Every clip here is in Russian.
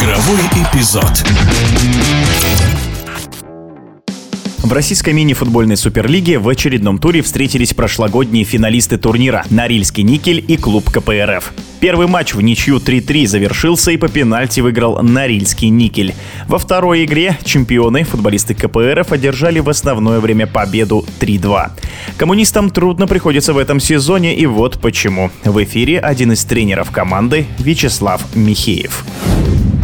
Игровой эпизод. В российской мини-футбольной суперлиге в очередном туре встретились прошлогодние финалисты турнира «Норильский никель» и клуб КПРФ. Первый матч в ничью 3-3 завершился и по пенальти выиграл Норильский никель. Во второй игре чемпионы, футболисты КПРФ, одержали в основное время победу 3-2. Коммунистам трудно приходится в этом сезоне и вот почему. В эфире один из тренеров команды Вячеслав Михеев.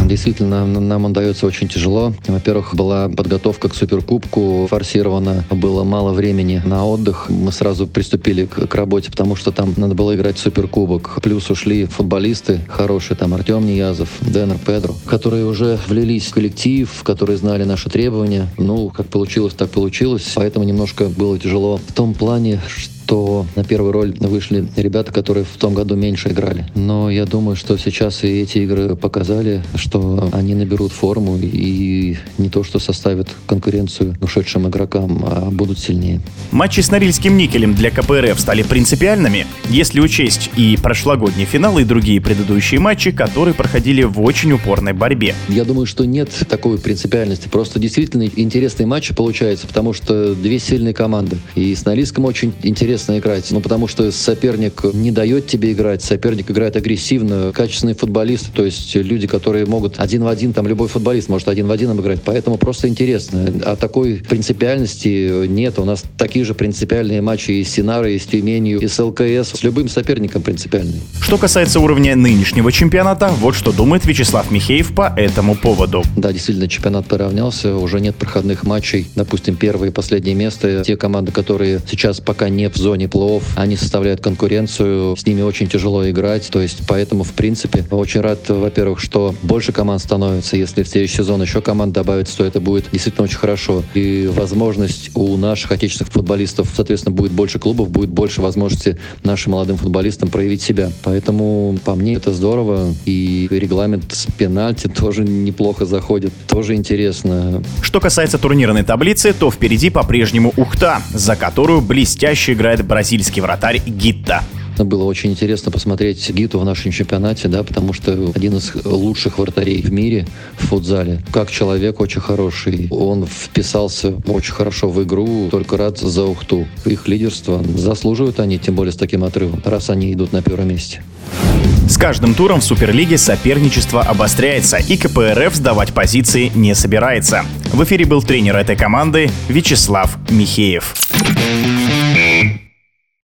Действительно, нам он дается очень тяжело. Во-первых, была подготовка к Суперкубку форсирована, было мало времени на отдых. Мы сразу приступили к, к работе, потому что там надо было играть Суперкубок. Плюс ушли футболисты хорошие, там Артем Ниязов, Денер Педро, которые уже влились в коллектив, которые знали наши требования. Ну, как получилось, так получилось. Поэтому немножко было тяжело в том плане, что то на первую роль вышли ребята, которые в том году меньше играли. Но я думаю, что сейчас и эти игры показали, что они наберут форму и не то, что составят конкуренцию ушедшим игрокам, а будут сильнее. Матчи с Норильским никелем для КПРФ стали принципиальными, если учесть и прошлогодний финал, и другие предыдущие матчи, которые проходили в очень упорной борьбе. Я думаю, что нет такой принципиальности. Просто действительно интересные матчи получаются, потому что две сильные команды. И с Норильском очень интересно интересно играть. Ну, потому что соперник не дает тебе играть, соперник играет агрессивно, качественные футболисты, то есть люди, которые могут один в один, там любой футболист может один в один обыграть, поэтому просто интересно. А такой принципиальности нет. У нас такие же принципиальные матчи и с Синарой, и с Тюменью, и с ЛКС, с любым соперником принципиальные. Что касается уровня нынешнего чемпионата, вот что думает Вячеслав Михеев по этому поводу. Да, действительно, чемпионат поравнялся, уже нет проходных матчей. Допустим, первое и последнее место. Те команды, которые сейчас пока не в зоне зоне плей они составляют конкуренцию, с ними очень тяжело играть, то есть поэтому, в принципе, очень рад, во-первых, что больше команд становится, если в следующий сезон еще команд добавится, то это будет действительно очень хорошо. И возможность у наших отечественных футболистов, соответственно, будет больше клубов, будет больше возможности нашим молодым футболистам проявить себя. Поэтому, по мне, это здорово. И регламент с пенальти тоже неплохо заходит, тоже интересно. Что касается турнирной таблицы, то впереди по-прежнему Ухта, за которую блестяще играет играет бразильский вратарь Гитта. Было очень интересно посмотреть Гиту в нашем чемпионате, да, потому что один из лучших вратарей в мире в футзале. Как человек очень хороший. Он вписался очень хорошо в игру. Только рад за Ухту. Их лидерство заслуживают они, тем более с таким отрывом, раз они идут на первом месте. С каждым туром в Суперлиге соперничество обостряется, и КПРФ сдавать позиции не собирается. В эфире был тренер этой команды Вячеслав Михеев.